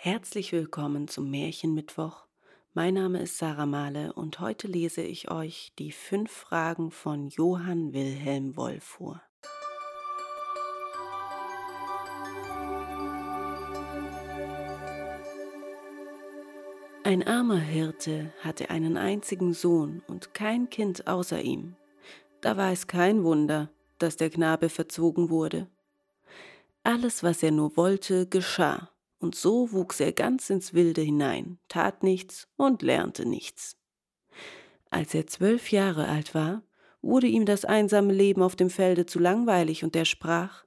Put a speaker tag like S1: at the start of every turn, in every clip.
S1: Herzlich willkommen zum Märchenmittwoch. Mein Name ist Sarah Mahle und heute lese ich euch die fünf Fragen von Johann Wilhelm Woll vor. Ein armer Hirte hatte einen einzigen Sohn und kein Kind außer ihm. Da war es kein Wunder, dass der Knabe verzogen wurde. Alles, was er nur wollte, geschah und so wuchs er ganz ins Wilde hinein, tat nichts und lernte nichts. Als er zwölf Jahre alt war, wurde ihm das einsame Leben auf dem Felde zu langweilig, und er sprach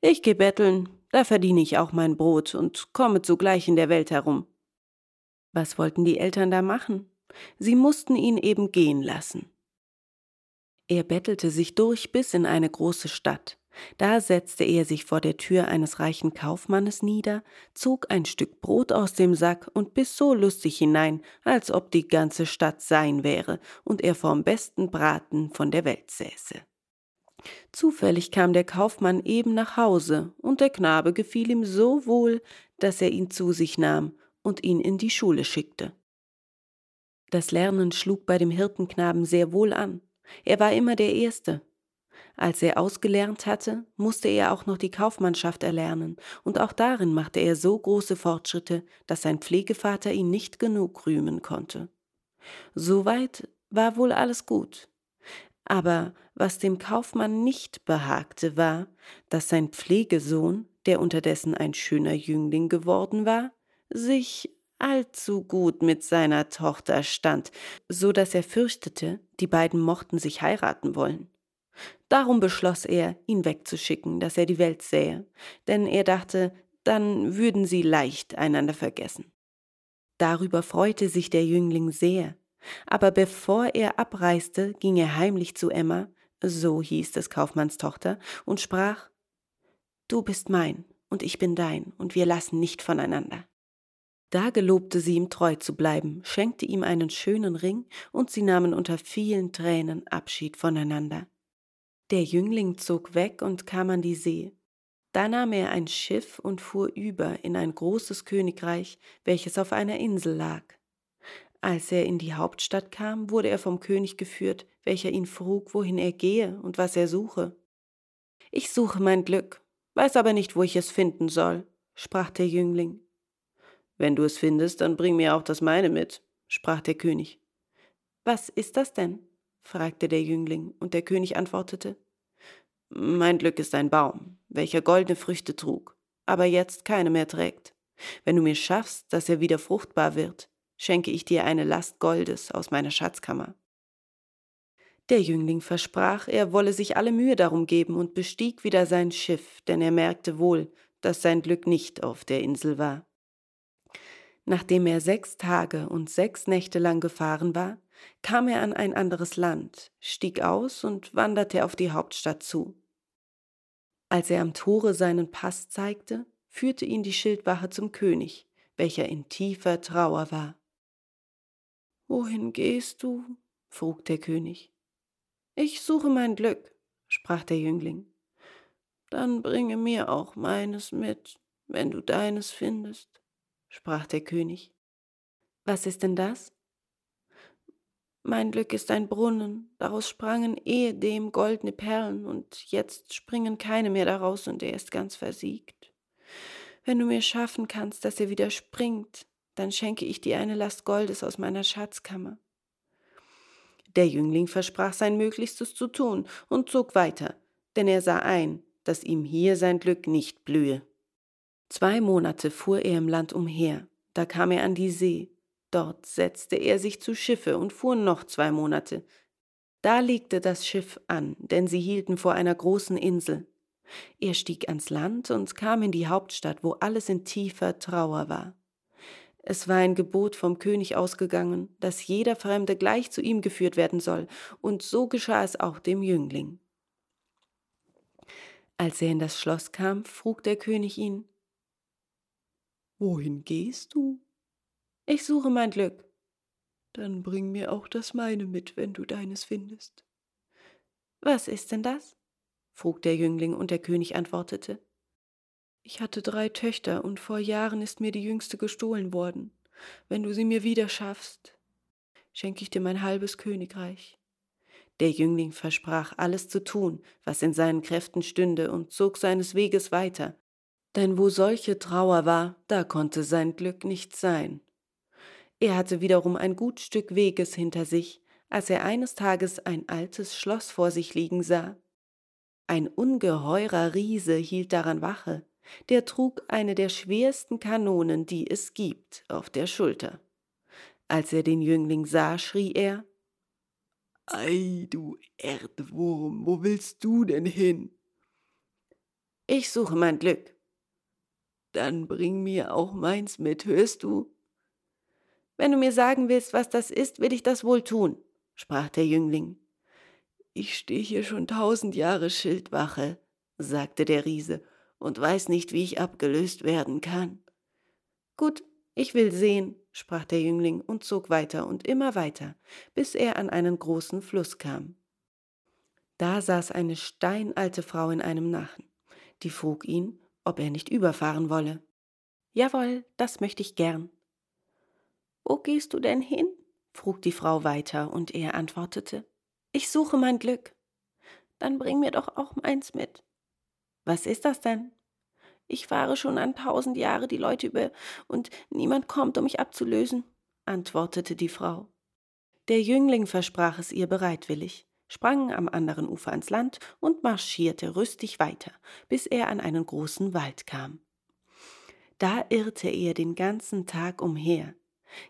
S1: Ich geh betteln, da verdiene ich auch mein Brot und komme zugleich in der Welt herum. Was wollten die Eltern da machen? Sie mussten ihn eben gehen lassen. Er bettelte sich durch bis in eine große Stadt. Da setzte er sich vor der Tür eines reichen Kaufmannes nieder, zog ein Stück Brot aus dem Sack und biss so lustig hinein, als ob die ganze Stadt sein wäre und er vom besten Braten von der Welt säße. Zufällig kam der Kaufmann eben nach Hause, und der Knabe gefiel ihm so wohl, dass er ihn zu sich nahm und ihn in die Schule schickte. Das Lernen schlug bei dem Hirtenknaben sehr wohl an. Er war immer der Erste, als er ausgelernt hatte, musste er auch noch die Kaufmannschaft erlernen, und auch darin machte er so große Fortschritte, dass sein Pflegevater ihn nicht genug rühmen konnte. Soweit war wohl alles gut. Aber was dem Kaufmann nicht behagte, war, dass sein Pflegesohn, der unterdessen ein schöner Jüngling geworden war, sich allzu gut mit seiner Tochter stand, so dass er fürchtete, die beiden mochten sich heiraten wollen. Darum beschloss er, ihn wegzuschicken, dass er die Welt sähe, denn er dachte, dann würden sie leicht einander vergessen. Darüber freute sich der Jüngling sehr, aber bevor er abreiste, ging er heimlich zu Emma, so hieß des Kaufmanns Tochter, und sprach Du bist mein, und ich bin dein, und wir lassen nicht voneinander. Da gelobte sie ihm treu zu bleiben, schenkte ihm einen schönen Ring, und sie nahmen unter vielen Tränen Abschied voneinander. Der Jüngling zog weg und kam an die See. Da nahm er ein Schiff und fuhr über in ein großes Königreich, welches auf einer Insel lag. Als er in die Hauptstadt kam, wurde er vom König geführt, welcher ihn frug, wohin er gehe und was er suche. Ich suche mein Glück, weiß aber nicht, wo ich es finden soll, sprach der Jüngling. Wenn du es findest, dann bring mir auch das meine mit, sprach der König. Was ist das denn? Fragte der Jüngling, und der König antwortete Mein Glück ist ein Baum, welcher goldene Früchte trug, aber jetzt keine mehr trägt. Wenn du mir schaffst, dass er wieder fruchtbar wird, schenke ich dir eine Last Goldes aus meiner Schatzkammer. Der Jüngling versprach, er wolle sich alle Mühe darum geben und bestieg wieder sein Schiff, denn er merkte wohl, dass sein Glück nicht auf der Insel war. Nachdem er sechs Tage und sechs Nächte lang gefahren war, kam er an ein anderes Land, stieg aus und wanderte auf die Hauptstadt zu. Als er am Tore seinen Pass zeigte, führte ihn die Schildwache zum König, welcher in tiefer Trauer war. Wohin gehst du? frug der König. Ich suche mein Glück, sprach der Jüngling. Dann bringe mir auch meines mit, wenn du deines findest, sprach der König. Was ist denn das? Mein Glück ist ein Brunnen, daraus sprangen ehedem goldene Perlen, und jetzt springen keine mehr daraus, und er ist ganz versiegt. Wenn du mir schaffen kannst, dass er wieder springt, dann schenke ich dir eine Last Goldes aus meiner Schatzkammer. Der Jüngling versprach sein Möglichstes zu tun und zog weiter, denn er sah ein, dass ihm hier sein Glück nicht blühe. Zwei Monate fuhr er im Land umher, da kam er an die See, Dort setzte er sich zu Schiffe und fuhr noch zwei Monate. Da legte das Schiff an, denn sie hielten vor einer großen Insel. Er stieg ans Land und kam in die Hauptstadt, wo alles in tiefer Trauer war. Es war ein Gebot vom König ausgegangen, dass jeder Fremde gleich zu ihm geführt werden soll, und so geschah es auch dem Jüngling. Als er in das Schloss kam, frug der König ihn Wohin gehst du? Ich suche mein Glück. Dann bring mir auch das meine mit, wenn du deines findest. Was ist denn das? frug der Jüngling, und der König antwortete Ich hatte drei Töchter und vor Jahren ist mir die jüngste gestohlen worden. Wenn du sie mir wieder schaffst, schenke ich dir mein halbes Königreich. Der Jüngling versprach alles zu tun, was in seinen Kräften stünde, und zog seines Weges weiter. Denn wo solche Trauer war, da konnte sein Glück nicht sein. Er hatte wiederum ein gut Stück Weges hinter sich, als er eines Tages ein altes Schloss vor sich liegen sah. Ein ungeheurer Riese hielt daran Wache, der trug eine der schwersten Kanonen, die es gibt, auf der Schulter. Als er den Jüngling sah, schrie er Ei, du Erdwurm, wo willst du denn hin? Ich suche mein Glück. Dann bring mir auch meins mit, hörst du? Wenn du mir sagen willst, was das ist, will ich das wohl tun, sprach der Jüngling. Ich stehe hier schon tausend Jahre Schildwache, sagte der Riese, und weiß nicht, wie ich abgelöst werden kann. Gut, ich will sehen, sprach der Jüngling und zog weiter und immer weiter, bis er an einen großen Fluss kam. Da saß eine steinalte Frau in einem Nachen, die frug ihn, ob er nicht überfahren wolle. Jawohl, das möchte ich gern. Wo gehst du denn hin? frug die Frau weiter, und er antwortete, Ich suche mein Glück. Dann bring mir doch auch meins mit. Was ist das denn? Ich fahre schon an tausend Jahre die Leute über, und niemand kommt, um mich abzulösen, antwortete die Frau. Der Jüngling versprach es ihr bereitwillig, sprang am anderen Ufer ans Land und marschierte rüstig weiter, bis er an einen großen Wald kam. Da irrte er den ganzen Tag umher.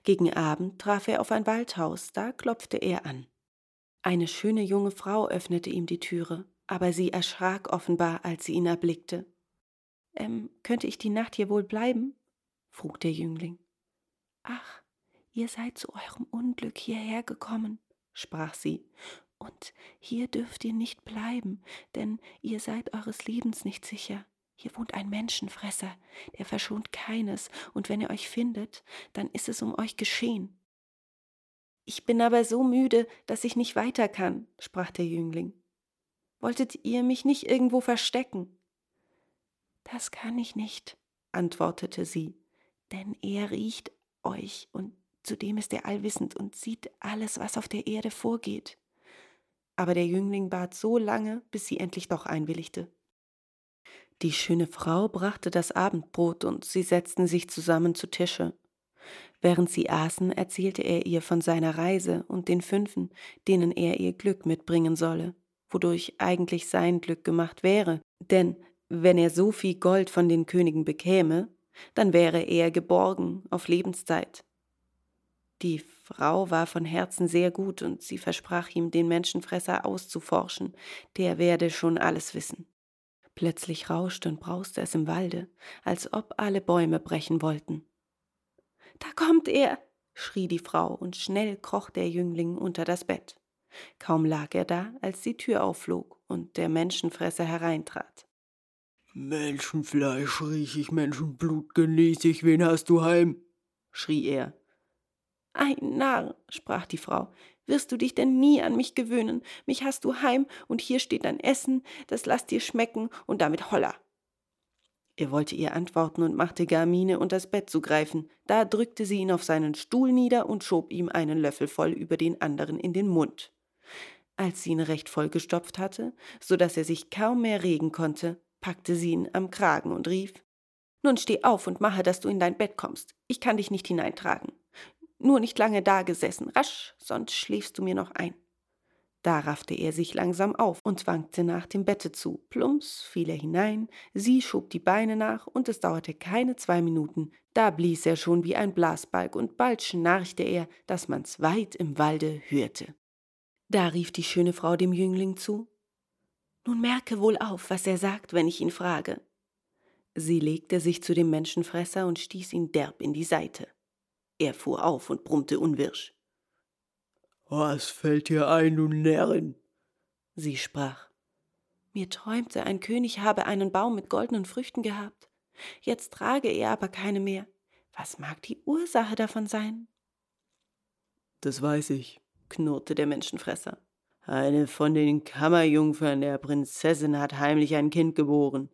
S1: Gegen Abend traf er auf ein Waldhaus, da klopfte er an. Eine schöne junge Frau öffnete ihm die Türe, aber sie erschrak offenbar, als sie ihn erblickte. Ähm, könnte ich die Nacht hier wohl bleiben? frug der Jüngling. Ach, ihr seid zu eurem Unglück hierher gekommen, sprach sie, und hier dürft ihr nicht bleiben, denn ihr seid eures Lebens nicht sicher. Hier wohnt ein Menschenfresser, der verschont keines, und wenn er euch findet, dann ist es um euch geschehen. Ich bin aber so müde, dass ich nicht weiter kann, sprach der Jüngling. Wolltet ihr mich nicht irgendwo verstecken? Das kann ich nicht, antwortete sie, denn er riecht euch und zudem ist er allwissend und sieht alles, was auf der Erde vorgeht. Aber der Jüngling bat so lange, bis sie endlich doch einwilligte. Die schöne Frau brachte das Abendbrot und sie setzten sich zusammen zu Tische. Während sie aßen, erzählte er ihr von seiner Reise und den Fünfen, denen er ihr Glück mitbringen solle, wodurch eigentlich sein Glück gemacht wäre, denn wenn er so viel Gold von den Königen bekäme, dann wäre er geborgen auf Lebenszeit. Die Frau war von Herzen sehr gut und sie versprach ihm, den Menschenfresser auszuforschen, der werde schon alles wissen. Plötzlich rauschte und brauste es im Walde, als ob alle Bäume brechen wollten. Da kommt er, schrie die Frau, und schnell kroch der Jüngling unter das Bett. Kaum lag er da, als die Tür aufflog und der Menschenfresser hereintrat.
S2: Menschenfleisch riech ich, Menschenblut genieß ich, wen hast du heim? schrie er.
S1: Ein Narr, sprach die Frau, wirst du dich denn nie an mich gewöhnen? Mich hast du heim, und hier steht dein Essen, das lass dir schmecken, und damit holla. Er wollte ihr antworten und machte gar Miene, das Bett zu greifen. Da drückte sie ihn auf seinen Stuhl nieder und schob ihm einen Löffel voll über den anderen in den Mund. Als sie ihn recht vollgestopft hatte, so dass er sich kaum mehr regen konnte, packte sie ihn am Kragen und rief Nun steh auf und mache, dass du in dein Bett kommst. Ich kann dich nicht hineintragen. Nur nicht lange dagesessen, rasch, sonst schläfst du mir noch ein. Da raffte er sich langsam auf und wankte nach dem Bette zu. Plumps fiel er hinein, sie schob die Beine nach, und es dauerte keine zwei Minuten, da blies er schon wie ein Blasbalg, und bald schnarchte er, dass man's weit im Walde hörte. Da rief die schöne Frau dem Jüngling zu nun merke wohl auf, was er sagt, wenn ich ihn frage. Sie legte sich zu dem Menschenfresser und stieß ihn derb in die Seite. Er fuhr auf und brummte unwirsch.
S2: Was fällt dir ein, du Närrin?
S1: Sie sprach. Mir träumte, ein König habe einen Baum mit goldenen Früchten gehabt. Jetzt trage er aber keine mehr. Was mag die Ursache davon sein?
S2: Das weiß ich, knurrte der Menschenfresser. Eine von den Kammerjungfern der Prinzessin hat heimlich ein Kind geboren.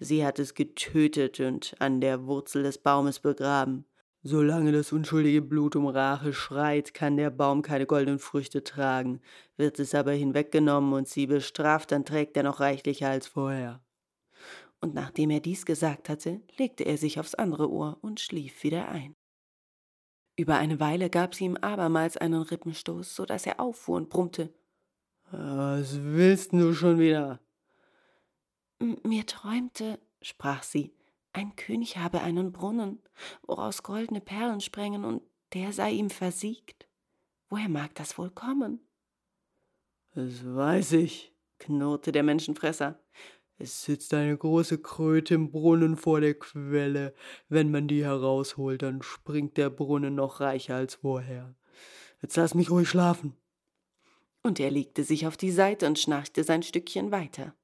S1: Sie hat es getötet und an der Wurzel des Baumes begraben.
S2: Solange das unschuldige Blut um Rache schreit, kann der Baum keine goldenen Früchte tragen. Wird es aber hinweggenommen und sie bestraft, dann trägt er noch reichlicher als vorher.
S1: Und nachdem er dies gesagt hatte, legte er sich aufs andere Ohr und schlief wieder ein. Über eine Weile gab sie ihm abermals einen Rippenstoß, so dass er auffuhr und brummte.
S2: Was willst du schon wieder?
S1: Mir träumte, sprach sie, ein König habe einen Brunnen, woraus goldene Perlen sprengen, und der sei ihm versiegt. Woher mag das wohl kommen?
S2: Das weiß ich, knurrte der Menschenfresser. Es sitzt eine große Kröte im Brunnen vor der Quelle. Wenn man die herausholt, dann springt der Brunnen noch reicher als vorher. Jetzt lass mich ruhig schlafen.
S1: Und er legte sich auf die Seite und schnarchte sein Stückchen weiter.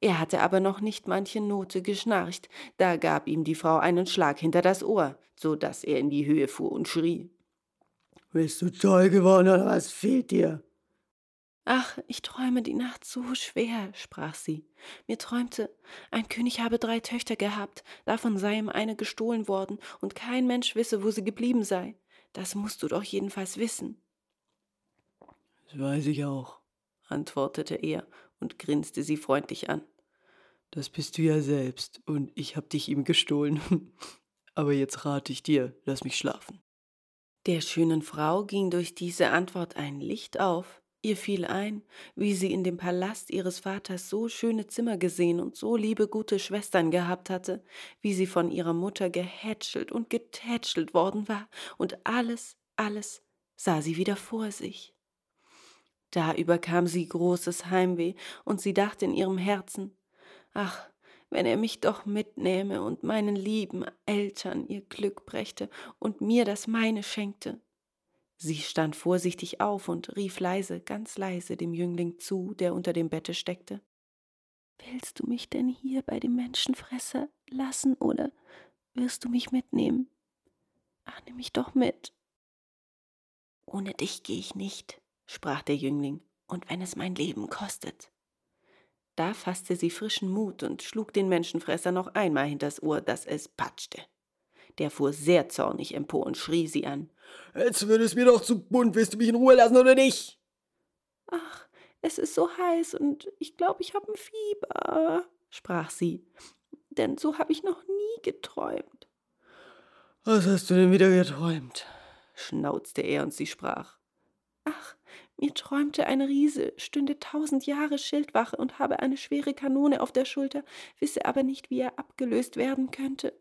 S1: Er hatte aber noch nicht manche Note geschnarcht, da gab ihm die Frau einen Schlag hinter das Ohr, so dass er in die Höhe fuhr und schrie.
S2: Bist du toll geworden oder was fehlt dir?
S1: Ach, ich träume die Nacht so schwer, sprach sie. Mir träumte, ein König habe drei Töchter gehabt, davon sei ihm eine gestohlen worden, und kein Mensch wisse, wo sie geblieben sei. Das musst du doch jedenfalls wissen.
S2: Das weiß ich auch, antwortete er und grinste sie freundlich an. Das bist du ja selbst, und ich hab dich ihm gestohlen. Aber jetzt rate ich dir, lass mich schlafen.
S1: Der schönen Frau ging durch diese Antwort ein Licht auf. Ihr fiel ein, wie sie in dem Palast ihres Vaters so schöne Zimmer gesehen und so liebe gute Schwestern gehabt hatte, wie sie von ihrer Mutter gehätschelt und getätschelt worden war, und alles, alles sah sie wieder vor sich. Da überkam sie großes Heimweh, und sie dachte in ihrem Herzen, ach, wenn er mich doch mitnähme und meinen lieben Eltern ihr Glück brächte und mir das meine schenkte. Sie stand vorsichtig auf und rief leise, ganz leise dem Jüngling zu, der unter dem Bette steckte. Willst du mich denn hier bei dem Menschenfresser lassen oder wirst du mich mitnehmen? Ach, nimm mich doch mit. Ohne dich gehe ich nicht, sprach der Jüngling, und wenn es mein Leben kostet. Da fasste sie frischen Mut und schlug den Menschenfresser noch einmal hinters Ohr, dass es patschte. Der fuhr sehr zornig empor und schrie sie an.
S2: Jetzt wird es mir doch zu bunt, willst du mich in Ruhe lassen oder nicht?
S1: Ach, es ist so heiß und ich glaube, ich habe ein Fieber, sprach sie, denn so habe ich noch nie geträumt.
S2: Was hast du denn wieder geträumt? schnauzte er und sie sprach.
S1: Ach, mir träumte ein Riese, stünde tausend Jahre Schildwache und habe eine schwere Kanone auf der Schulter, wisse aber nicht, wie er abgelöst werden könnte.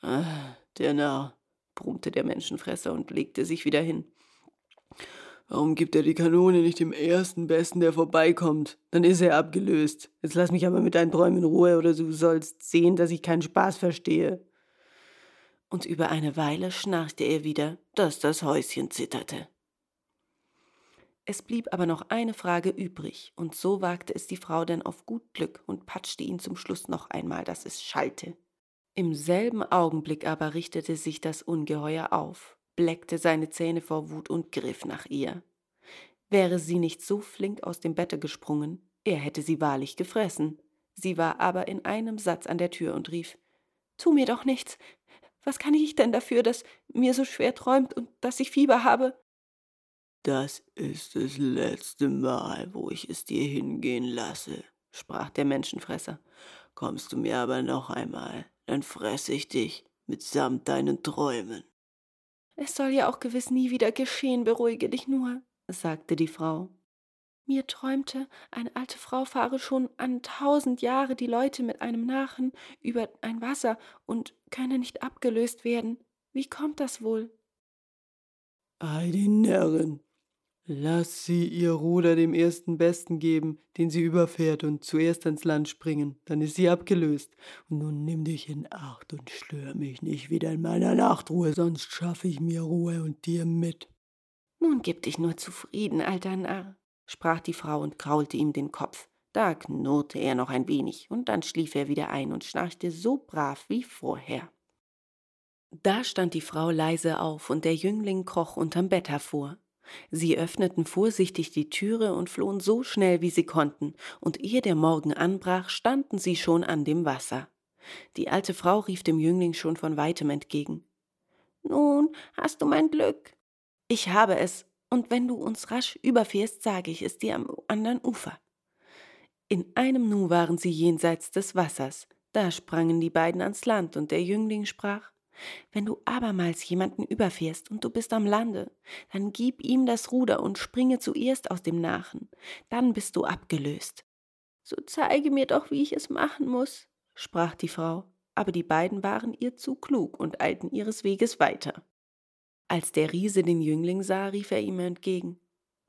S2: Ah, der Narr, brummte der Menschenfresser und legte sich wieder hin. Warum gibt er die Kanone nicht dem ersten Besten, der vorbeikommt? Dann ist er abgelöst. Jetzt lass mich aber mit deinen Träumen in Ruhe, oder du sollst sehen, dass ich keinen Spaß verstehe.
S1: Und über eine Weile schnarchte er wieder, dass das Häuschen zitterte. Es blieb aber noch eine Frage übrig, und so wagte es die Frau denn auf gut Glück und patschte ihn zum Schluss noch einmal, dass es schallte. Im selben Augenblick aber richtete sich das Ungeheuer auf, bleckte seine Zähne vor Wut und griff nach ihr. Wäre sie nicht so flink aus dem Bette gesprungen, er hätte sie wahrlich gefressen. Sie war aber in einem Satz an der Tür und rief Tu mir doch nichts. Was kann ich denn dafür, dass mir so schwer träumt und dass ich Fieber habe?
S2: Das ist das letzte Mal, wo ich es dir hingehen lasse, sprach der Menschenfresser. Kommst du mir aber noch einmal, dann fresse ich dich mitsamt deinen Träumen.
S1: Es soll ja auch gewiss nie wieder geschehen, beruhige dich nur, sagte die Frau. Mir träumte, eine alte Frau fahre schon an tausend Jahre die Leute mit einem Nachen über ein Wasser und könne nicht abgelöst werden. Wie kommt das wohl?
S2: Ei, die Närrin, Lass sie ihr Ruder dem ersten Besten geben, den sie überfährt und zuerst ans Land springen, dann ist sie abgelöst. Und nun nimm dich in Acht und stör mich nicht wieder in meiner Nachtruhe, sonst schaffe ich mir Ruhe und dir mit.
S1: Nun gib dich nur zufrieden, alter Narr, sprach die Frau und kraulte ihm den Kopf. Da knurrte er noch ein wenig, und dann schlief er wieder ein und schnarchte so brav wie vorher. Da stand die Frau leise auf, und der Jüngling kroch unterm Bett hervor. Sie öffneten vorsichtig die Türe und flohen so schnell, wie sie konnten, und ehe der Morgen anbrach, standen sie schon an dem Wasser. Die alte Frau rief dem Jüngling schon von weitem entgegen. Nun, hast du mein Glück? Ich habe es, und wenn du uns rasch überfährst, sage ich es dir am anderen Ufer. In einem Nu waren sie jenseits des Wassers. Da sprangen die beiden ans Land, und der Jüngling sprach Wenn du abermals jemanden überfährst und du bist am Lande, dann gib ihm das Ruder und springe zuerst aus dem Nachen, dann bist du abgelöst. So zeige mir doch, wie ich es machen muss, sprach die Frau, aber die beiden waren ihr zu klug und eilten ihres Weges weiter. Als der Riese den Jüngling sah, rief er ihm entgegen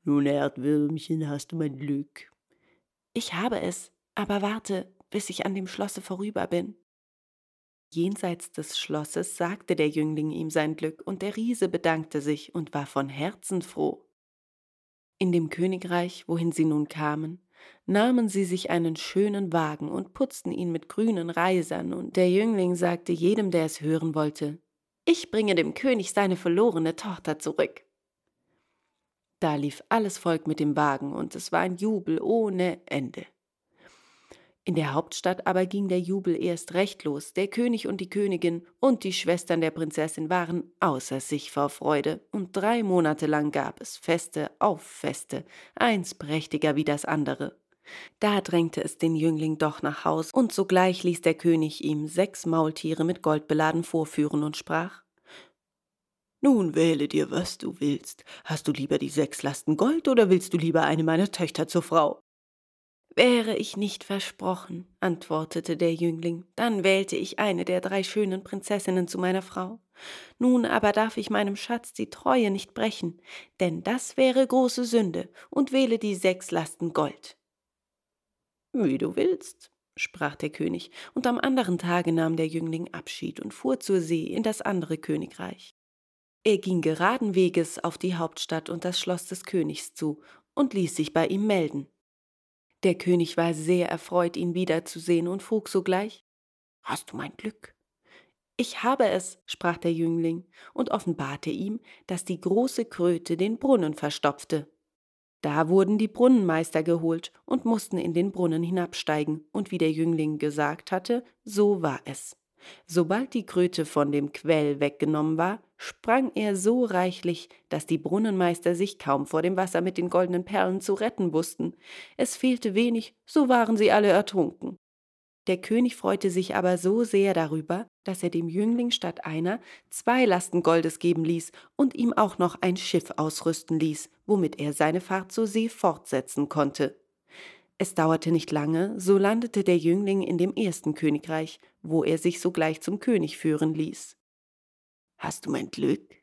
S1: Nun, Erdwürmchen, hast du mein Glück. Ich habe es, aber warte, bis ich an dem Schlosse vorüber bin. Jenseits des Schlosses sagte der Jüngling ihm sein Glück, und der Riese bedankte sich und war von Herzen froh. In dem Königreich, wohin sie nun kamen, nahmen sie sich einen schönen Wagen und putzten ihn mit grünen Reisern, und der Jüngling sagte jedem, der es hören wollte, ich bringe dem König seine verlorene Tochter zurück. Da lief alles Volk mit dem Wagen, und es war ein Jubel ohne Ende. In der Hauptstadt aber ging der Jubel erst recht los. Der König und die Königin und die Schwestern der Prinzessin waren außer sich vor Freude, und drei Monate lang gab es Feste auf Feste, eins prächtiger wie das andere. Da drängte es den Jüngling doch nach Haus, und sogleich ließ der König ihm sechs Maultiere mit Gold beladen vorführen und sprach nun wähle dir, was du willst. Hast du lieber die sechs Lasten Gold oder willst du lieber eine meiner Töchter zur Frau? Wäre ich nicht versprochen, antwortete der Jüngling, dann wählte ich eine der drei schönen Prinzessinnen zu meiner Frau. Nun aber darf ich meinem Schatz die Treue nicht brechen, denn das wäre große Sünde, und wähle die sechs Lasten Gold. Wie du willst, sprach der König, und am anderen Tage nahm der Jüngling Abschied und fuhr zur See in das andere Königreich. Er ging geraden Weges auf die Hauptstadt und das Schloss des Königs zu und ließ sich bei ihm melden. Der König war sehr erfreut, ihn wiederzusehen und frug sogleich Hast du mein Glück? Ich habe es, sprach der Jüngling und offenbarte ihm, dass die große Kröte den Brunnen verstopfte. Da wurden die Brunnenmeister geholt und mussten in den Brunnen hinabsteigen, und wie der Jüngling gesagt hatte, so war es. Sobald die Kröte von dem Quell weggenommen war, sprang er so reichlich, dass die Brunnenmeister sich kaum vor dem Wasser mit den goldenen Perlen zu retten wussten. Es fehlte wenig, so waren sie alle ertrunken. Der König freute sich aber so sehr darüber, dass er dem Jüngling statt einer zwei Lasten Goldes geben ließ und ihm auch noch ein Schiff ausrüsten ließ, womit er seine Fahrt zur See fortsetzen konnte. Es dauerte nicht lange, so landete der Jüngling in dem ersten Königreich, wo er sich sogleich zum König führen ließ. Hast du mein Glück?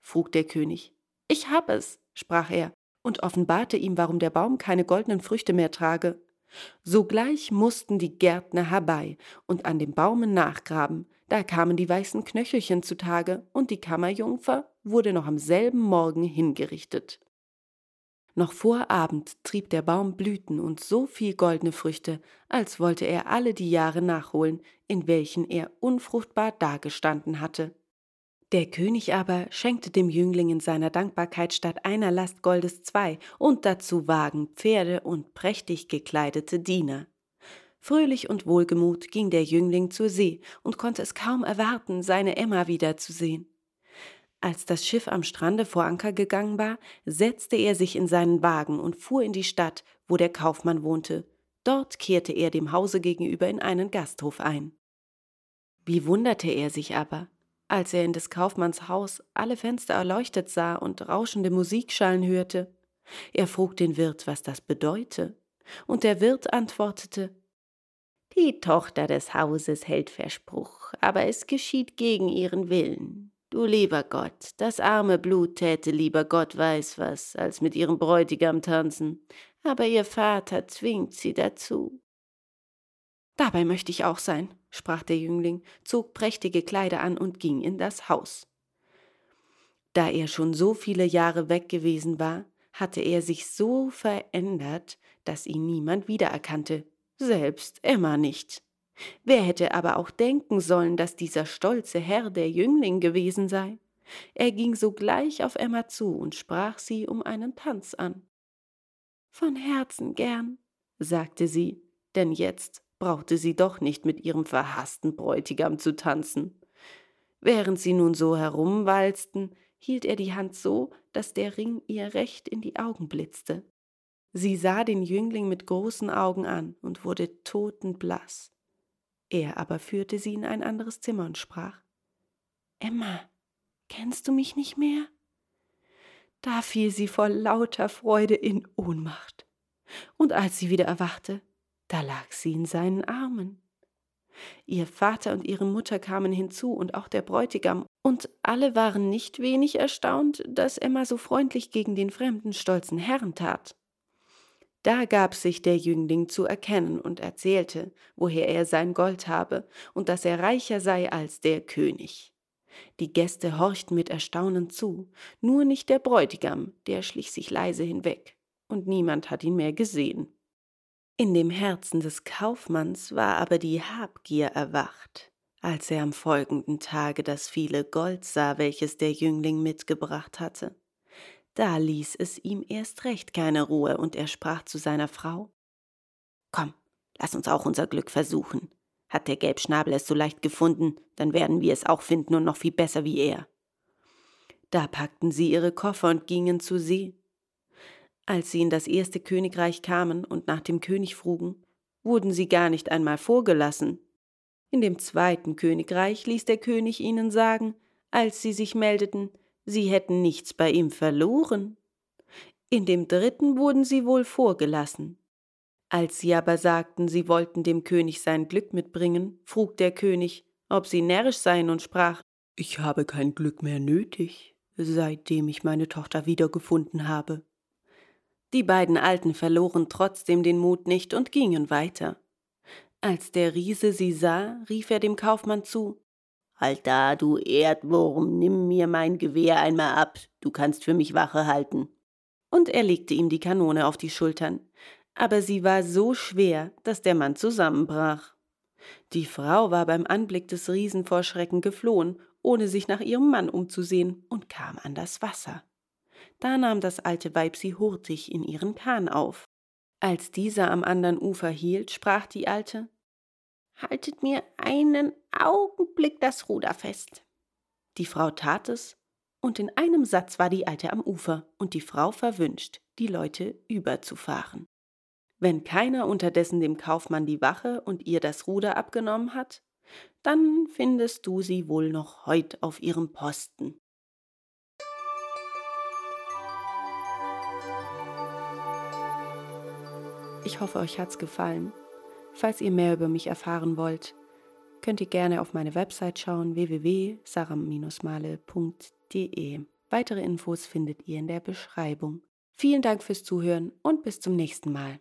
S1: frug der König. Ich hab es, sprach er und offenbarte ihm, warum der Baum keine goldenen Früchte mehr trage. Sogleich mussten die Gärtner herbei und an dem Baume nachgraben, da kamen die weißen Knöchelchen zutage, und die Kammerjungfer wurde noch am selben Morgen hingerichtet. Noch vor Abend trieb der Baum Blüten und so viel goldene Früchte, als wollte er alle die Jahre nachholen, in welchen er unfruchtbar dagestanden hatte. Der König aber schenkte dem Jüngling in seiner Dankbarkeit statt einer Last Goldes zwei und dazu Wagen, Pferde und prächtig gekleidete Diener. Fröhlich und wohlgemut ging der Jüngling zur See und konnte es kaum erwarten, seine Emma wiederzusehen. Als das Schiff am Strande vor Anker gegangen war, setzte er sich in seinen Wagen und fuhr in die Stadt, wo der Kaufmann wohnte. Dort kehrte er dem Hause gegenüber in einen Gasthof ein. Wie wunderte er sich aber, als er in des Kaufmanns Haus alle Fenster erleuchtet sah und rauschende Musikschallen hörte. Er frug den Wirt, was das bedeute, und der Wirt antwortete Die Tochter des Hauses hält Verspruch, aber es geschieht gegen ihren Willen. Du lieber Gott, das arme Blut täte lieber Gott weiß was, als mit ihrem Bräutigam tanzen, aber ihr Vater zwingt sie dazu. Dabei möchte ich auch sein, sprach der Jüngling, zog prächtige Kleider an und ging in das Haus. Da er schon so viele Jahre weg gewesen war, hatte er sich so verändert, dass ihn niemand wiedererkannte, selbst Emma nicht. Wer hätte aber auch denken sollen, dass dieser stolze Herr der Jüngling gewesen sei? Er ging sogleich auf Emma zu und sprach sie um einen Tanz an. Von Herzen gern, sagte sie, denn jetzt brauchte sie doch nicht mit ihrem verhassten Bräutigam zu tanzen. Während sie nun so herumwalzten, hielt er die Hand so, dass der Ring ihr recht in die Augen blitzte. Sie sah den Jüngling mit großen Augen an und wurde totenblaß. Er aber führte sie in ein anderes Zimmer und sprach Emma, kennst du mich nicht mehr? Da fiel sie vor lauter Freude in Ohnmacht. Und als sie wieder erwachte, da lag sie in seinen Armen. Ihr Vater und ihre Mutter kamen hinzu und auch der Bräutigam, und alle waren nicht wenig erstaunt, dass Emma so freundlich gegen den fremden stolzen Herrn tat. Da gab sich der Jüngling zu erkennen und erzählte, woher er sein Gold habe und dass er reicher sei als der König. Die Gäste horchten mit Erstaunen zu, nur nicht der Bräutigam, der schlich sich leise hinweg, und niemand hat ihn mehr gesehen. In dem Herzen des Kaufmanns war aber die Habgier erwacht, als er am folgenden Tage das viele Gold sah, welches der Jüngling mitgebracht hatte. Da ließ es ihm erst recht keine Ruhe, und er sprach zu seiner Frau Komm, lass uns auch unser Glück versuchen. Hat der Gelbschnabel es so leicht gefunden, dann werden wir es auch finden und noch viel besser wie er. Da packten sie ihre Koffer und gingen zu See. Als sie in das erste Königreich kamen und nach dem König frugen, wurden sie gar nicht einmal vorgelassen. In dem zweiten Königreich ließ der König ihnen sagen, als sie sich meldeten, sie hätten nichts bei ihm verloren. In dem dritten wurden sie wohl vorgelassen. Als sie aber sagten, sie wollten dem König sein Glück mitbringen, frug der König, ob sie närrisch seien und sprach,
S2: ich habe kein Glück mehr nötig, seitdem ich meine Tochter wiedergefunden habe.
S1: Die beiden Alten verloren trotzdem den Mut nicht und gingen weiter. Als der Riese sie sah, rief er dem Kaufmann zu Halt da, du Erdwurm, nimm mir mein Gewehr einmal ab, du kannst für mich Wache halten. Und er legte ihm die Kanone auf die Schultern, aber sie war so schwer, dass der Mann zusammenbrach. Die Frau war beim Anblick des Riesen vor Schrecken geflohen, ohne sich nach ihrem Mann umzusehen, und kam an das Wasser. Da nahm das alte Weib sie hurtig in ihren Kahn auf. Als dieser am anderen Ufer hielt, sprach die Alte Haltet mir einen Augenblick das Ruder fest. Die Frau tat es, und in einem Satz war die Alte am Ufer und die Frau verwünscht, die Leute überzufahren. Wenn keiner unterdessen dem Kaufmann die Wache und ihr das Ruder abgenommen hat, dann findest du sie wohl noch heut auf ihrem Posten. Ich hoffe, euch hat's gefallen. Falls ihr mehr über mich erfahren wollt, könnt ihr gerne auf meine Website schauen www.saram-male.de. Weitere Infos findet ihr in der Beschreibung. Vielen Dank fürs Zuhören und bis zum nächsten Mal.